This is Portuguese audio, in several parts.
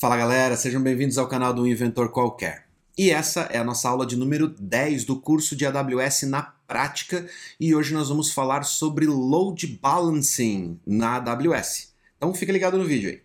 Fala galera, sejam bem-vindos ao canal do Inventor Qualquer. E essa é a nossa aula de número 10 do curso de AWS na prática e hoje nós vamos falar sobre load balancing na AWS. Então fica ligado no vídeo aí.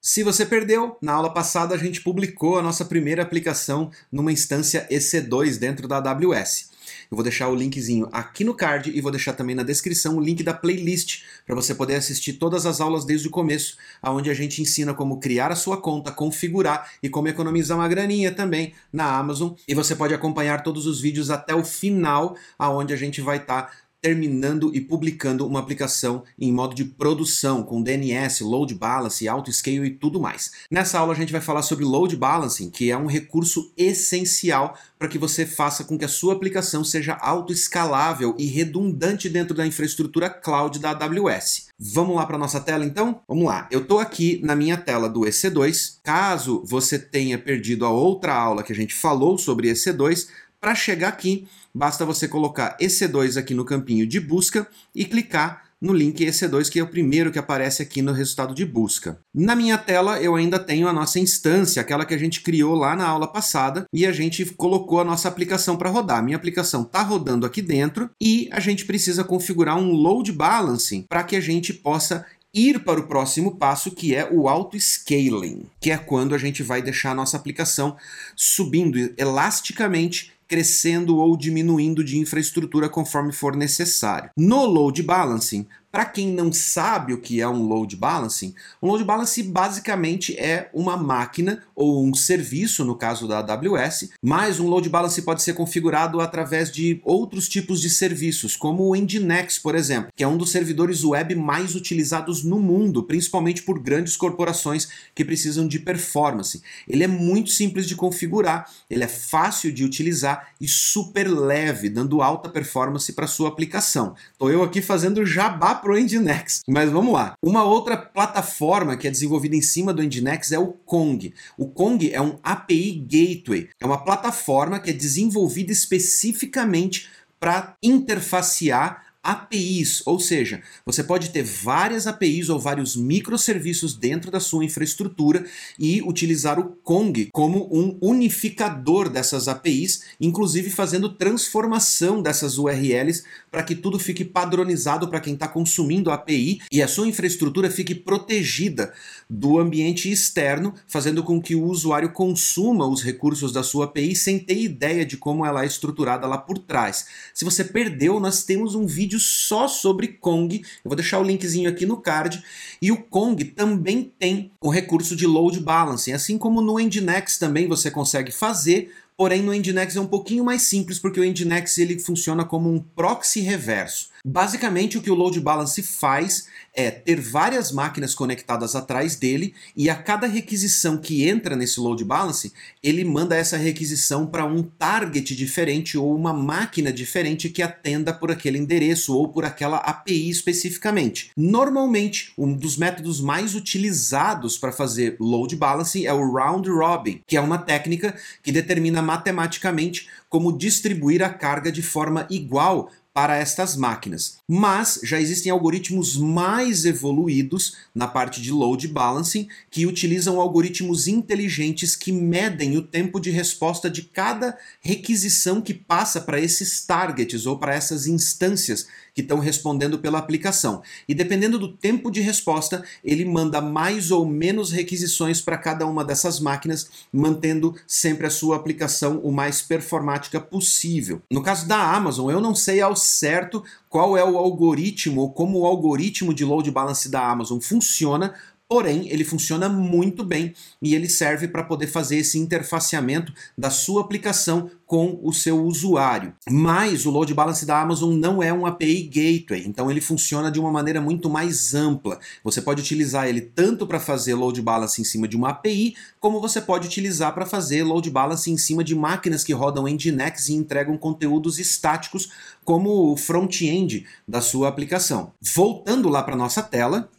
Se você perdeu, na aula passada a gente publicou a nossa primeira aplicação numa instância EC2 dentro da AWS. Eu vou deixar o linkzinho aqui no card e vou deixar também na descrição o link da playlist para você poder assistir todas as aulas desde o começo, aonde a gente ensina como criar a sua conta, configurar e como economizar uma graninha também na Amazon. E você pode acompanhar todos os vídeos até o final, aonde a gente vai estar tá terminando e publicando uma aplicação em modo de produção, com DNS, load balance, auto-scale e tudo mais. Nessa aula a gente vai falar sobre load balancing, que é um recurso essencial para que você faça com que a sua aplicação seja auto-escalável e redundante dentro da infraestrutura cloud da AWS. Vamos lá para nossa tela então? Vamos lá. Eu estou aqui na minha tela do EC2. Caso você tenha perdido a outra aula que a gente falou sobre EC2, para chegar aqui, basta você colocar EC2 aqui no campinho de busca e clicar no link EC2, que é o primeiro que aparece aqui no resultado de busca. Na minha tela, eu ainda tenho a nossa instância, aquela que a gente criou lá na aula passada, e a gente colocou a nossa aplicação para rodar. Minha aplicação está rodando aqui dentro e a gente precisa configurar um load balancing para que a gente possa ir para o próximo passo, que é o auto-scaling, que é quando a gente vai deixar a nossa aplicação subindo elasticamente crescendo ou diminuindo de infraestrutura conforme for necessário. No load balancing, para quem não sabe o que é um load balancing, um load balancing basicamente é uma máquina ou um serviço, no caso da AWS, mas um load balancing pode ser configurado através de outros tipos de serviços, como o Nginx, por exemplo, que é um dos servidores web mais utilizados no mundo, principalmente por grandes corporações que precisam de performance. Ele é muito simples de configurar, ele é fácil de utilizar e super leve, dando alta performance para sua aplicação. Estou eu aqui fazendo jabá para o Nginx. Mas vamos lá. Uma outra plataforma que é desenvolvida em cima do Nginx é o Kong. O Kong é um API Gateway. É uma plataforma que é desenvolvida especificamente para interfacear APIs, ou seja, você pode ter várias APIs ou vários microserviços dentro da sua infraestrutura e utilizar o Kong como um unificador dessas APIs, inclusive fazendo transformação dessas URLs para que tudo fique padronizado para quem está consumindo a API e a sua infraestrutura fique protegida do ambiente externo, fazendo com que o usuário consuma os recursos da sua API sem ter ideia de como ela é estruturada lá por trás. Se você perdeu, nós temos um vídeo vídeo só sobre Kong. Eu vou deixar o linkzinho aqui no card. E o Kong também tem o recurso de load balancing, assim como no Nginx também você consegue fazer. Porém, no Nginx é um pouquinho mais simples, porque o Nginx ele funciona como um proxy reverso. Basicamente, o que o load balance faz é ter várias máquinas conectadas atrás dele e a cada requisição que entra nesse load balance, ele manda essa requisição para um target diferente ou uma máquina diferente que atenda por aquele endereço ou por aquela API especificamente. Normalmente, um dos métodos mais utilizados para fazer load balancing é o round robin, que é uma técnica que determina matematicamente como distribuir a carga de forma igual para estas máquinas. Mas já existem algoritmos mais evoluídos na parte de load balancing que utilizam algoritmos inteligentes que medem o tempo de resposta de cada requisição que passa para esses targets ou para essas instâncias que estão respondendo pela aplicação. E dependendo do tempo de resposta, ele manda mais ou menos requisições para cada uma dessas máquinas, mantendo sempre a sua aplicação o mais performática possível. No caso da Amazon, eu não sei ao certo qual é o algoritmo ou como o algoritmo de load balance da Amazon funciona Porém, ele funciona muito bem e ele serve para poder fazer esse interfaceamento da sua aplicação com o seu usuário. Mas o load balance da Amazon não é um API gateway, então ele funciona de uma maneira muito mais ampla. Você pode utilizar ele tanto para fazer load balance em cima de uma API, como você pode utilizar para fazer load balance em cima de máquinas que rodam Nginx e entregam conteúdos estáticos, como o front-end da sua aplicação. Voltando lá para nossa tela,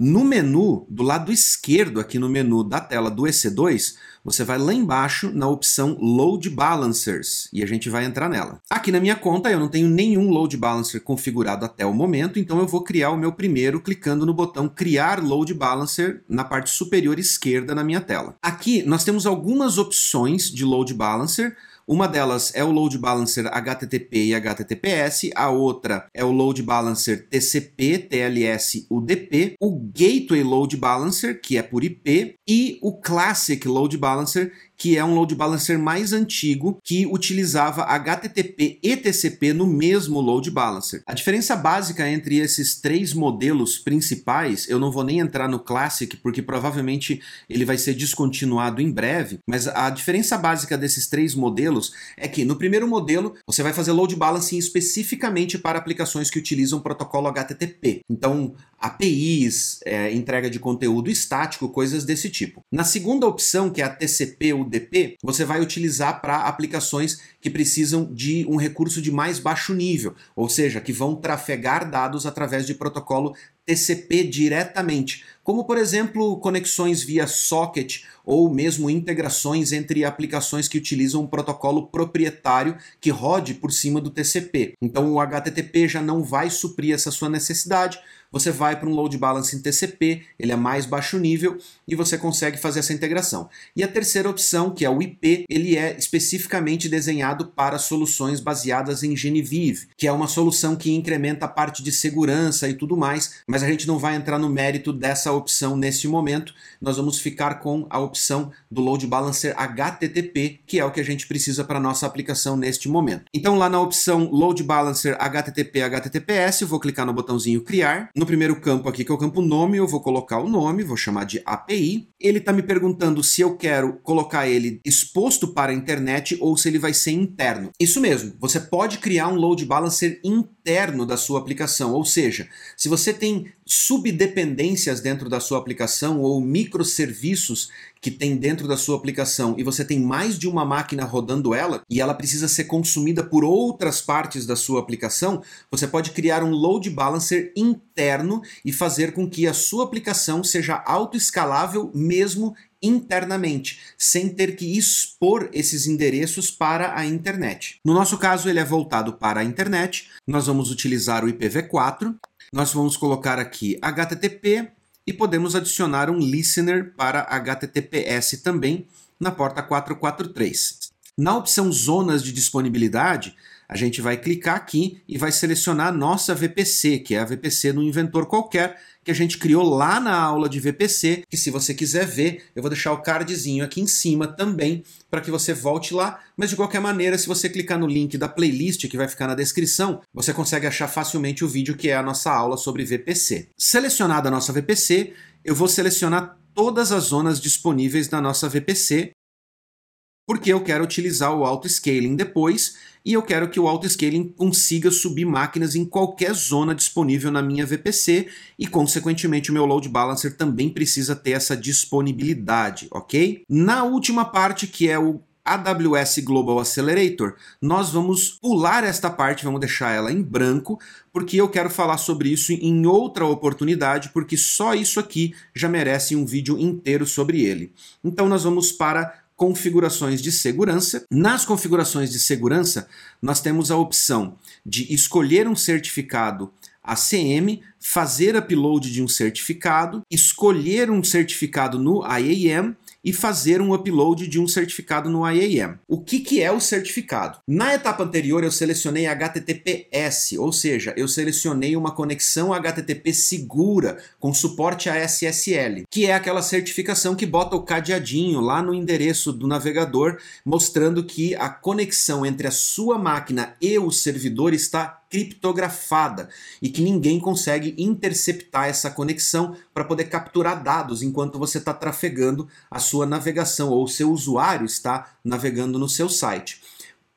No menu, do lado esquerdo aqui no menu da tela do EC2, você vai lá embaixo na opção Load Balancers e a gente vai entrar nela. Aqui na minha conta eu não tenho nenhum Load Balancer configurado até o momento, então eu vou criar o meu primeiro clicando no botão Criar Load Balancer na parte superior esquerda na minha tela. Aqui nós temos algumas opções de Load Balancer, uma delas é o load balancer HTTP e HTTPS, a outra é o load balancer TCP, TLS, UDP, o gateway load balancer, que é por IP, e o classic load balancer, que é um load balancer mais antigo que utilizava HTTP e TCP no mesmo load balancer. A diferença básica entre esses três modelos principais, eu não vou nem entrar no Classic porque provavelmente ele vai ser descontinuado em breve, mas a diferença básica desses três modelos é que no primeiro modelo você vai fazer load balancing especificamente para aplicações que utilizam protocolo HTTP. Então, APIs, é, entrega de conteúdo estático, coisas desse tipo. Na segunda opção, que é a TCP Você vai utilizar para aplicações que precisam de um recurso de mais baixo nível, ou seja, que vão trafegar dados através de protocolo TCP diretamente, como por exemplo conexões via socket ou mesmo integrações entre aplicações que utilizam um protocolo proprietário que rode por cima do TCP. Então o HTTP já não vai suprir essa sua necessidade, você vai para um load balancing TCP, ele é mais baixo nível e você consegue fazer essa integração. E a terceira opção, que é o IP, ele é especificamente desenhado para soluções baseadas em Genevieve, que é uma solução que incrementa a parte de segurança e tudo mais, mas a gente não vai entrar no mérito dessa opção neste momento. Nós vamos ficar com a opção do load balancer HTTP, que é o que a gente precisa para nossa aplicação neste momento. Então lá na opção load balancer HTTP HTTPS, eu vou clicar no botãozinho criar. No primeiro campo aqui, que é o campo nome, eu vou colocar o nome, vou chamar de API. Ele está me perguntando se eu quero colocar ele exposto para a internet ou se ele vai ser interno. Isso mesmo, você pode criar um load balancer interno da sua aplicação, ou seja, se você tem subdependências dentro da sua aplicação ou microserviços que tem dentro da sua aplicação e você tem mais de uma máquina rodando ela e ela precisa ser consumida por outras partes da sua aplicação, você pode criar um load balancer interno e fazer com que a sua aplicação seja autoescalável mesmo internamente, sem ter que expor esses endereços para a internet. No nosso caso, ele é voltado para a internet. Nós vamos utilizar o IPv4. Nós vamos colocar aqui HTTP e podemos adicionar um listener para HTTPS também na porta 443. Na opção Zonas de Disponibilidade, a gente vai clicar aqui e vai selecionar a nossa VPC, que é a VPC no inventor qualquer, que a gente criou lá na aula de VPC, que se você quiser ver, eu vou deixar o cardzinho aqui em cima também, para que você volte lá, mas de qualquer maneira, se você clicar no link da playlist que vai ficar na descrição, você consegue achar facilmente o vídeo que é a nossa aula sobre VPC. Selecionada a nossa VPC, eu vou selecionar todas as zonas disponíveis na nossa VPC, porque eu quero utilizar o auto-scaling depois e eu quero que o auto-scaling consiga subir máquinas em qualquer zona disponível na minha VPC e, consequentemente, o meu load balancer também precisa ter essa disponibilidade, ok? Na última parte, que é o AWS Global Accelerator, nós vamos pular esta parte, vamos deixar ela em branco, porque eu quero falar sobre isso em outra oportunidade, porque só isso aqui já merece um vídeo inteiro sobre ele. Então nós vamos para configurações de segurança. Nas configurações de segurança, nós temos a opção de escolher um certificado ACM, fazer upload de um certificado, escolher um certificado no IAM e fazer um upload de um certificado no IAM. O que, que é o certificado? Na etapa anterior eu selecionei HTTPS, ou seja, eu selecionei uma conexão HTTP segura com suporte a SSL, que é aquela certificação que bota o cadeadinho lá no endereço do navegador, mostrando que a conexão entre a sua máquina e o servidor está criptografada e que ninguém consegue interceptar essa conexão para poder capturar dados enquanto você está trafegando a sua navegação ou seu usuário está navegando no seu site.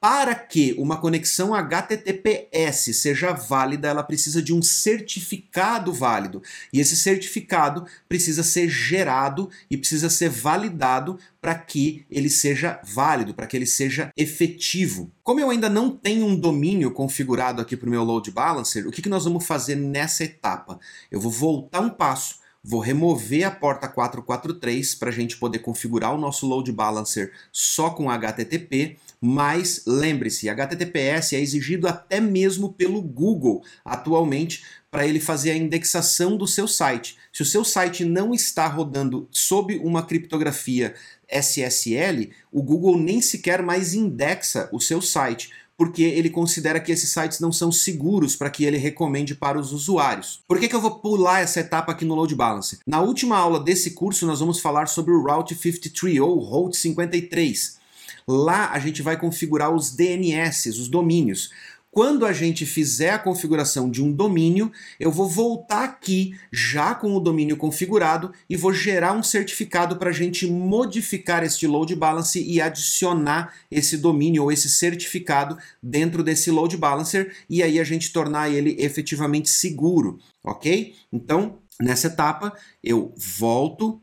Para que uma conexão HTTPS seja válida, ela precisa de um certificado válido. E esse certificado precisa ser gerado e precisa ser validado para que ele seja válido, para que ele seja efetivo. Como eu ainda não tenho um domínio configurado aqui para o meu load balancer, o que, que nós vamos fazer nessa etapa? Eu vou voltar um passo vou remover a porta 443 para a gente poder configurar o nosso load balancer só com HTTP, mas lembre-se, HTTPS é exigido até mesmo pelo Google atualmente para ele fazer a indexação do seu site. Se o seu site não está rodando sob uma criptografia SSL, o Google nem sequer mais indexa o seu site porque ele considera que esses sites não são seguros para que ele recomende para os usuários. Por que, que eu vou pular essa etapa aqui no Load Balancer? Na última aula desse curso, nós vamos falar sobre o Route 53 ou Route 53. Lá a gente vai configurar os DNS, os domínios. Quando a gente fizer a configuração de um domínio, eu vou voltar aqui já com o domínio configurado e vou gerar um certificado para a gente modificar este load balance e adicionar esse domínio ou esse certificado dentro desse load balancer e aí a gente tornar ele efetivamente seguro, ok? Então, nessa etapa, eu volto,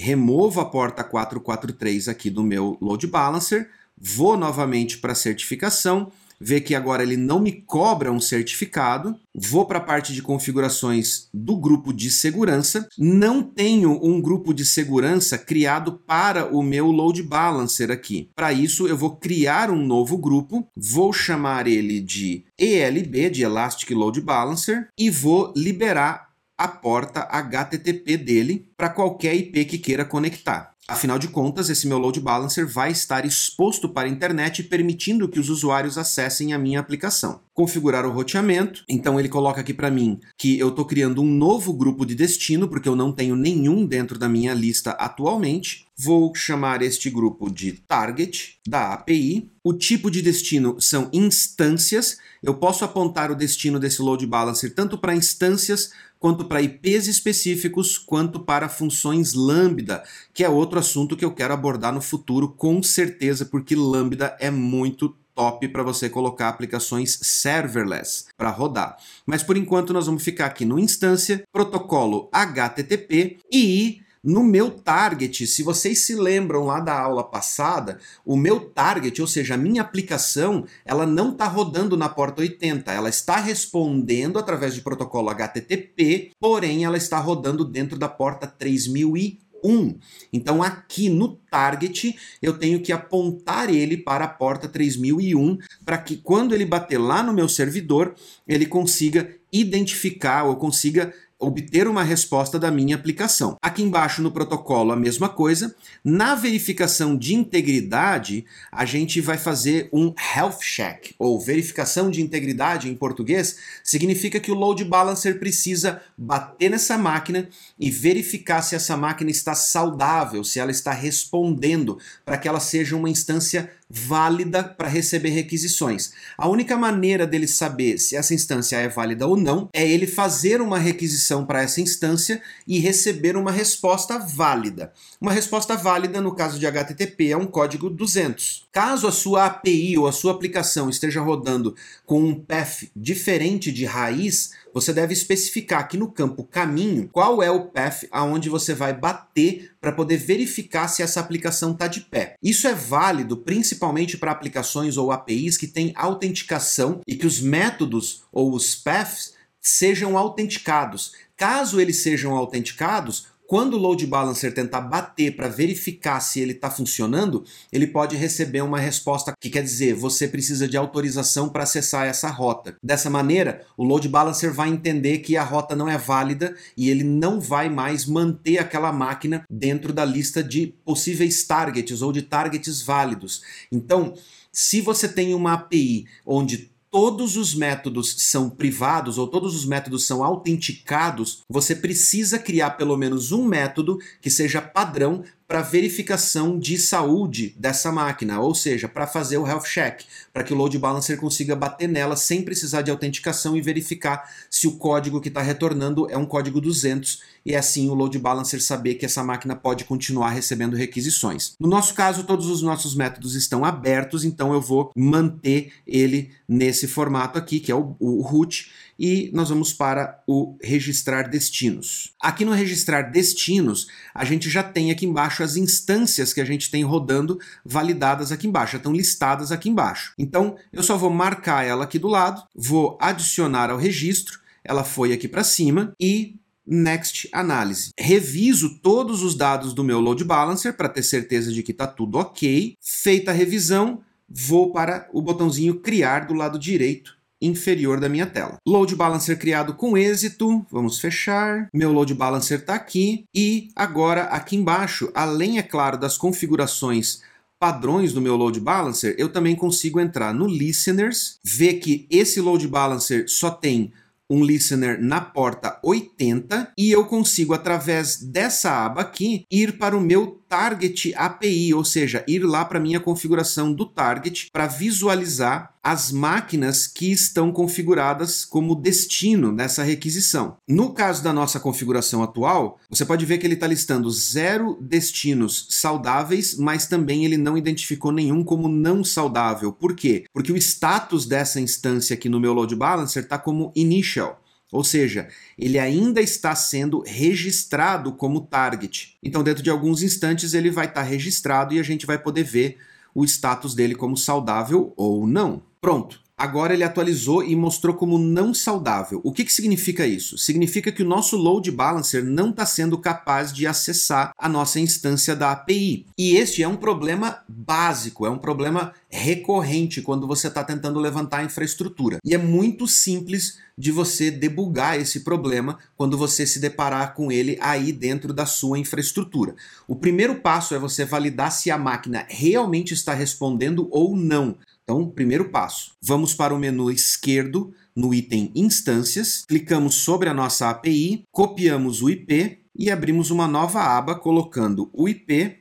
removo a porta 443 aqui do meu load balancer, vou novamente para certificação vê que agora ele não me cobra um certificado, vou para a parte de configurações do grupo de segurança, não tenho um grupo de segurança criado para o meu load balancer aqui. Para isso, eu vou criar um novo grupo, vou chamar ele de ELB, de Elastic Load Balancer, e vou liberar a porta HTTP dele para qualquer IP que queira conectar. Afinal de contas, esse meu load balancer vai estar exposto para a internet, permitindo que os usuários acessem a minha aplicação. Configurar o roteamento, então ele coloca aqui para mim que eu estou criando um novo grupo de destino, porque eu não tenho nenhum dentro da minha lista atualmente. Vou chamar este grupo de target da API. O tipo de destino são instâncias. Eu posso apontar o destino desse load balancer tanto para instâncias quanto para IPs específicos, quanto para funções lambda, que é outro assunto que eu quero abordar no futuro com certeza, porque lambda é muito top para você colocar aplicações serverless para rodar. Mas por enquanto nós vamos ficar aqui no instância, protocolo HTTP e no meu target, se vocês se lembram lá da aula passada, o meu target, ou seja, a minha aplicação, ela não está rodando na porta 80, ela está respondendo através de protocolo HTTP, porém ela está rodando dentro da porta 3001. Então aqui no target eu tenho que apontar ele para a porta 3001 para que quando ele bater lá no meu servidor, ele consiga identificar ou consiga obter uma resposta da minha aplicação. Aqui embaixo no protocolo a mesma coisa. Na verificação de integridade, a gente vai fazer um health check, ou verificação de integridade em português, significa que o load balancer precisa bater nessa máquina e verificar se essa máquina está saudável, se ela está respondendo, para que ela seja uma instância válida para receber requisições. A única maneira dele saber se essa instância é válida ou não é ele fazer uma requisição para essa instância e receber uma resposta válida. Uma resposta válida, no caso de HTTP, é um código 200. Caso a sua API ou a sua aplicação esteja rodando com um path diferente de raiz, você deve especificar aqui no campo caminho qual é o path aonde você vai bater para poder verificar se essa aplicação está de pé. Isso é válido principalmente para aplicações ou APIs que têm autenticação e que os métodos ou os paths sejam autenticados. Caso eles sejam autenticados, quando o load balancer tentar bater para verificar se ele está funcionando, ele pode receber uma resposta que quer dizer você precisa de autorização para acessar essa rota. Dessa maneira, o load balancer vai entender que a rota não é válida e ele não vai mais manter aquela máquina dentro da lista de possíveis targets ou de targets válidos. Então, se você tem uma API onde todos os métodos são privados ou todos os métodos são autenticados, você precisa criar pelo menos um método que seja padrão para verificação de saúde dessa máquina, ou seja, para fazer o health check, para que o load balancer consiga bater nela sem precisar de autenticação e verificar se o código que está retornando é um código 200 e assim o load balancer saber que essa máquina pode continuar recebendo requisições. No nosso caso, todos os nossos métodos estão abertos, então eu vou manter ele nesse formato aqui, que é o, o root, e nós vamos para o registrar destinos. Aqui no registrar destinos, a gente já tem aqui embaixo as instâncias que a gente tem rodando validadas aqui embaixo, já estão listadas aqui embaixo. Então, eu só vou marcar ela aqui do lado, vou adicionar ao registro, ela foi aqui para cima e Next Análise. Reviso todos os dados do meu load balancer para ter certeza de que está tudo ok. Feita a revisão, vou para o botãozinho Criar do lado direito inferior da minha tela. Load Balancer criado com êxito, vamos fechar. Meu Load Balancer está aqui e agora aqui embaixo, além, é claro, das configurações padrões do meu load balancer, eu também consigo entrar no listeners, ver que esse load balancer só tem um listener na porta 80 e eu consigo, através dessa aba aqui, ir para o meu Target API, ou seja, ir lá para minha configuração do Target para visualizar as máquinas que estão configuradas como destino nessa requisição. No caso da nossa configuração atual, você pode ver que ele está listando zero destinos saudáveis, mas também ele não identificou nenhum como não saudável. Por quê? Porque o status dessa instância aqui no meu load balancer está como initial. Ou seja, ele ainda está sendo registrado como target. Então, dentro de alguns instantes, ele vai estar registrado e a gente vai poder ver o status dele como saudável ou não. Pronto. Agora ele atualizou e mostrou como não saudável. O que, que significa isso? Significa que o nosso load balancer não está sendo capaz de acessar a nossa instância da API. E este é um problema básico, é um problema recorrente quando você está tentando levantar a infraestrutura. E é muito simples de você debugar esse problema quando você se deparar com ele aí dentro da sua infraestrutura. O primeiro passo é você validar se a máquina realmente está respondendo ou não. Então, primeiro passo, vamos para o menu esquerdo no item Instâncias, clicamos sobre a nossa API, copiamos o IP e abrimos uma nova aba colocando o IP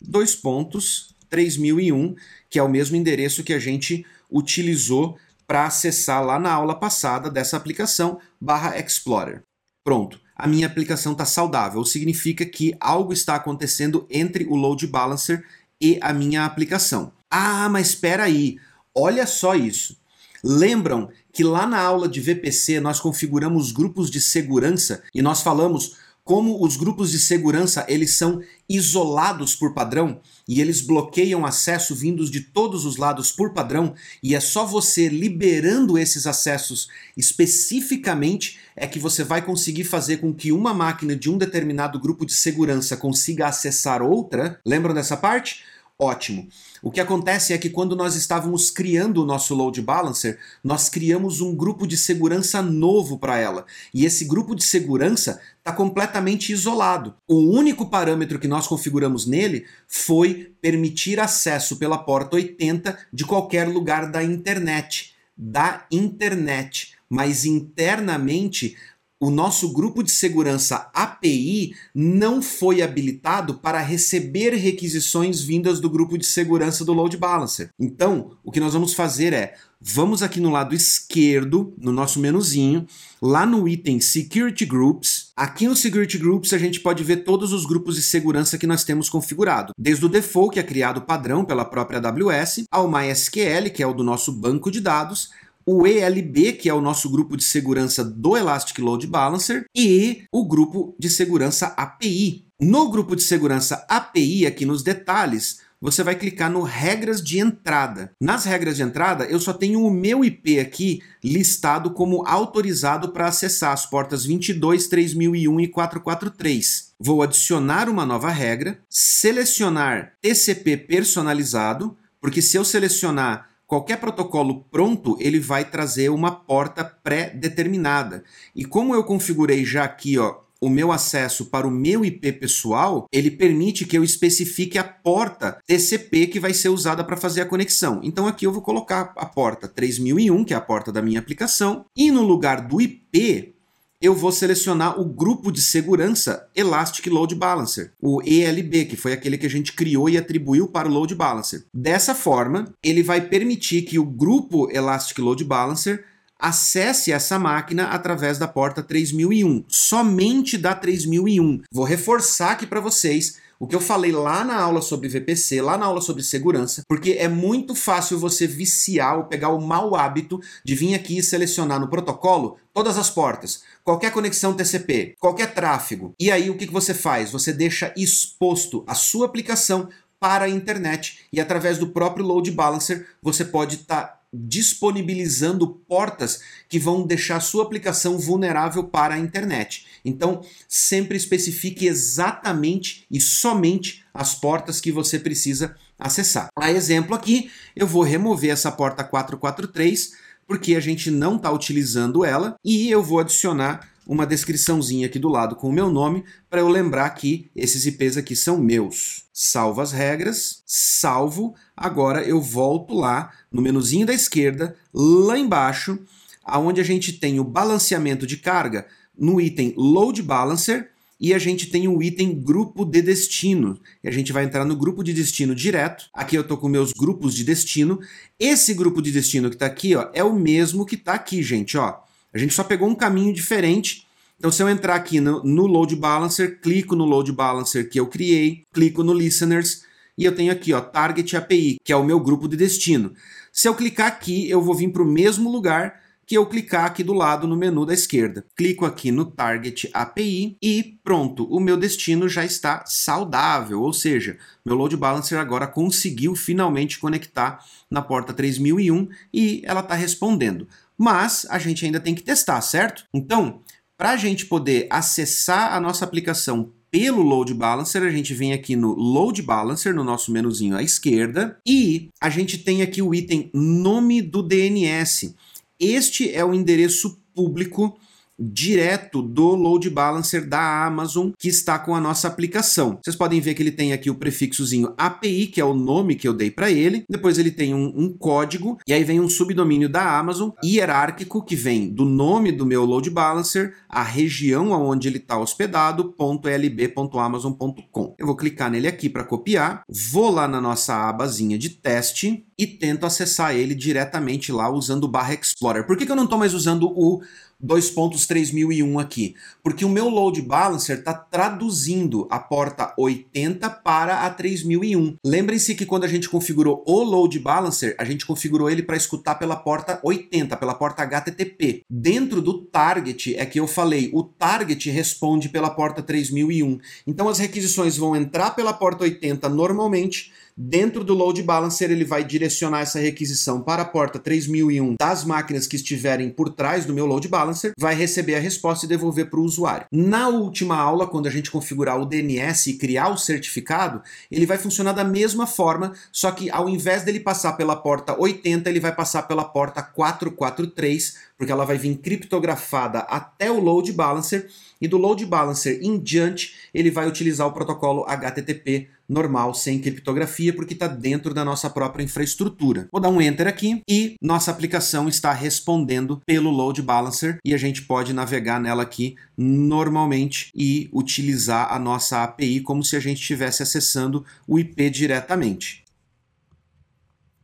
dois pontos 3001, que é o mesmo endereço que a gente utilizou para acessar lá na aula passada dessa aplicação barra Explorer. Pronto, a minha aplicação está saudável, significa que algo está acontecendo entre o load balancer e a minha aplicação. Ah, mas espera aí, Olha só isso. Lembram que lá na aula de VPC nós configuramos grupos de segurança e nós falamos como os grupos de segurança eles são isolados por padrão e eles bloqueiam acesso vindos de todos os lados por padrão e é só você liberando esses acessos especificamente é que você vai conseguir fazer com que uma máquina de um determinado grupo de segurança consiga acessar outra. Lembram dessa parte? Ótimo. O que acontece é que quando nós estávamos criando o nosso load balancer, nós criamos um grupo de segurança novo para ela. E esse grupo de segurança está completamente isolado. O único parâmetro que nós configuramos nele foi permitir acesso pela porta 80 de qualquer lugar da internet. Da internet. Mas internamente o nosso grupo de segurança API não foi habilitado para receber requisições vindas do grupo de segurança do load balancer. Então, o que nós vamos fazer é, vamos aqui no lado esquerdo, no nosso menuzinho, lá no item Security Groups. Aqui no Security Groups a gente pode ver todos os grupos de segurança que nós temos configurado, desde o default, que é criado padrão pela própria AWS, ao MySQL, que é o do nosso banco de dados, o ELB, que é o nosso grupo de segurança do Elastic Load Balancer, e o grupo de segurança API. No grupo de segurança API, aqui nos detalhes, você vai clicar no regras de entrada. Nas regras de entrada, eu só tenho o meu IP aqui listado como autorizado para acessar as portas 22, 3001 e 443. Vou adicionar uma nova regra, selecionar TCP personalizado, porque se eu selecionar qualquer protocolo pronto, ele vai trazer uma porta pré-determinada. E como eu configurei já aqui, ó, o meu acesso para o meu IP pessoal, ele permite que eu especifique a porta TCP que vai ser usada para fazer a conexão. Então aqui eu vou colocar a porta 3001, que é a porta da minha aplicação, e no lugar do IP eu vou selecionar o grupo de segurança Elastic Load Balancer, o ELB, que foi aquele que a gente criou e atribuiu para o Load Balancer. Dessa forma, ele vai permitir que o grupo Elastic Load Balancer acesse essa máquina através da porta 3001, somente da 3001. Vou reforçar aqui para vocês o que eu falei lá na aula sobre VPC, lá na aula sobre segurança, porque é muito fácil você viciar ou pegar o mau hábito de vir aqui e selecionar no protocolo todas as portas, qualquer conexão TCP, qualquer tráfego. E aí o que você faz? Você deixa exposto a sua aplicação para a internet e através do próprio load balancer você pode estar tá disponibilizando portas que vão deixar sua aplicação vulnerável para a internet. Então, sempre especifique exatamente e somente as portas que você precisa acessar. A exemplo aqui, eu vou remover essa porta 443 porque a gente não está utilizando ela e eu vou adicionar uma descriçãozinha aqui do lado com o meu nome para eu lembrar que esses IPs aqui são meus. Salvo as regras, salvo, agora eu volto lá no menuzinho da esquerda, lá embaixo, aonde a gente tem o balanceamento de carga no item Load Balancer e a gente tem o item grupo de destino. E a gente vai entrar no grupo de destino direto. Aqui eu estou com meus grupos de destino. Esse grupo de destino que está aqui ó, é o mesmo que está aqui, gente. Ó. A gente só pegou um caminho diferente. Então, se eu entrar aqui no, no Load Balancer, clico no Load Balancer que eu criei, clico no Listeners e eu tenho aqui, ó, Target API, que é o meu grupo de destino. Se eu clicar aqui, eu vou vir para o mesmo lugar que eu clicar aqui do lado no menu da esquerda. Clico aqui no Target API e pronto, o meu destino já está saudável, ou seja, meu load balancer agora conseguiu finalmente conectar na porta 3001 e ela está respondendo. Mas a gente ainda tem que testar, certo? Então, para a gente poder acessar a nossa aplicação pelo Load Balancer, a gente vem aqui no Load Balancer, no nosso menuzinho à esquerda, e a gente tem aqui o item Nome do DNS. Este é o endereço público direto do load balancer da Amazon que está com a nossa aplicação. Vocês podem ver que ele tem aqui o prefixozinho API, que é o nome que eu dei para ele. Depois ele tem um, um, código e aí vem um subdomínio da Amazon hierárquico que vem do nome do meu load balancer, a região onde ele está hospedado, .lb.amazon.com. Eu vou clicar nele aqui para copiar, vou lá na nossa abazinha de teste e tento acessar ele diretamente lá usando o barra Explorer. Por que, que eu não estou mais usando o 2.3001 aqui, porque o meu load balancer está traduzindo a porta 80 para a 3001. Lembrem-se que quando a gente configurou o load balancer, a gente configurou ele para escutar pela porta 80, pela porta HTTP. Dentro do target é que eu falei, o target responde pela porta 3001. Então as requisições vão entrar pela porta 80 normalmente, Dentro do load balancer, ele vai direcionar essa requisição para a porta 3001 das máquinas que estiverem por trás do meu load balancer, vai receber a resposta e devolver para o usuário. Na última aula, quando a gente configurar o DNS e criar o certificado, ele vai funcionar da mesma forma, só que ao invés dele passar pela porta 80, ele vai passar pela porta 443, porque ela vai vir criptografada até o load balancer e do load balancer em diante ele vai utilizar o protocolo HTTP normal, sem criptografia, porque está dentro da nossa própria infraestrutura. Vou dar um Enter aqui e nossa aplicação está respondendo pelo load balancer e a gente pode navegar nela aqui normalmente e utilizar a nossa API como se a gente estivesse acessando o IP diretamente.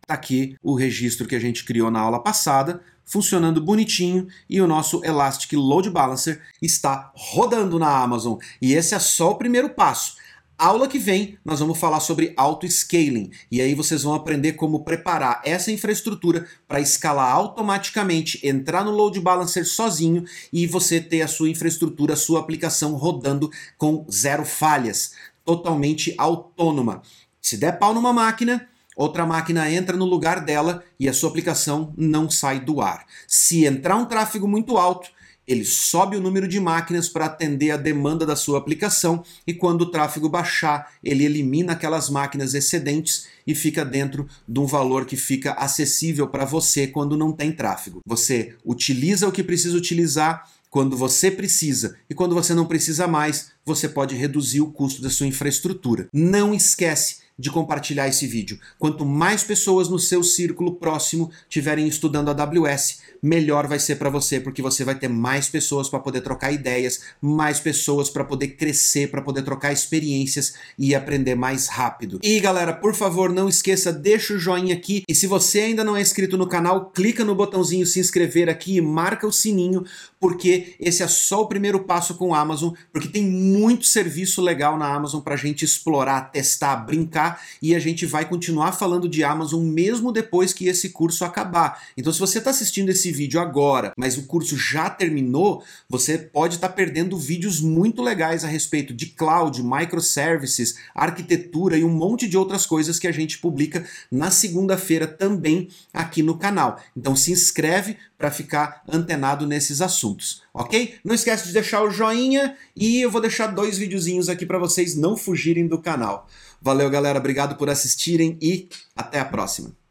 Está aqui o registro que a gente criou na aula passada, funcionando bonitinho e o nosso Elastic Load Balancer está rodando na Amazon. E esse é só o primeiro passo. Aula que vem nós vamos falar sobre auto-scaling e aí vocês vão aprender como preparar essa infraestrutura para escalar automaticamente, entrar no load balancer sozinho e você ter a sua infraestrutura, a sua aplicação rodando com zero falhas, totalmente autônoma. Se der pau numa máquina, outra máquina entra no lugar dela e a sua aplicação não sai do ar. Se entrar um tráfego muito alto, ele sobe o número de máquinas para atender a demanda da sua aplicação e quando o tráfego baixar, ele elimina aquelas máquinas excedentes e fica dentro de um valor que fica acessível para você quando não tem tráfego. Você utiliza o que precisa utilizar quando você precisa e quando você não precisa mais, você pode reduzir o custo da sua infraestrutura. Não esquece de compartilhar esse vídeo. Quanto mais pessoas no seu círculo próximo tiverem estudando AWS, melhor vai ser para você, porque você vai ter mais pessoas para poder trocar ideias, mais pessoas para poder crescer, para poder trocar experiências e aprender mais rápido. E galera, por favor, não esqueça, deixa o joinha aqui e se você ainda não é inscrito no canal, clica no botãozinho se inscrever aqui e marca o sininho, porque esse é só o primeiro passo com a Amazon, porque tem muito serviço legal na Amazon para a gente explorar, testar, brincar e a gente vai continuar falando de Amazon mesmo depois que esse curso acabar. Então, se você está assistindo esse vídeo agora, mas o curso já terminou, você pode estar tá perdendo vídeos muito legais a respeito de cloud, microservices, arquitetura e um monte de outras coisas que a gente publica na segunda-feira também aqui no canal. Então, se inscreve para ficar antenado nesses assuntos, ok? Não esquece de deixar o joinha e eu vou deixar dois videozinhos aqui para vocês não fugirem do canal. Valeu, galera, obrigado por assistirem e até a próxima.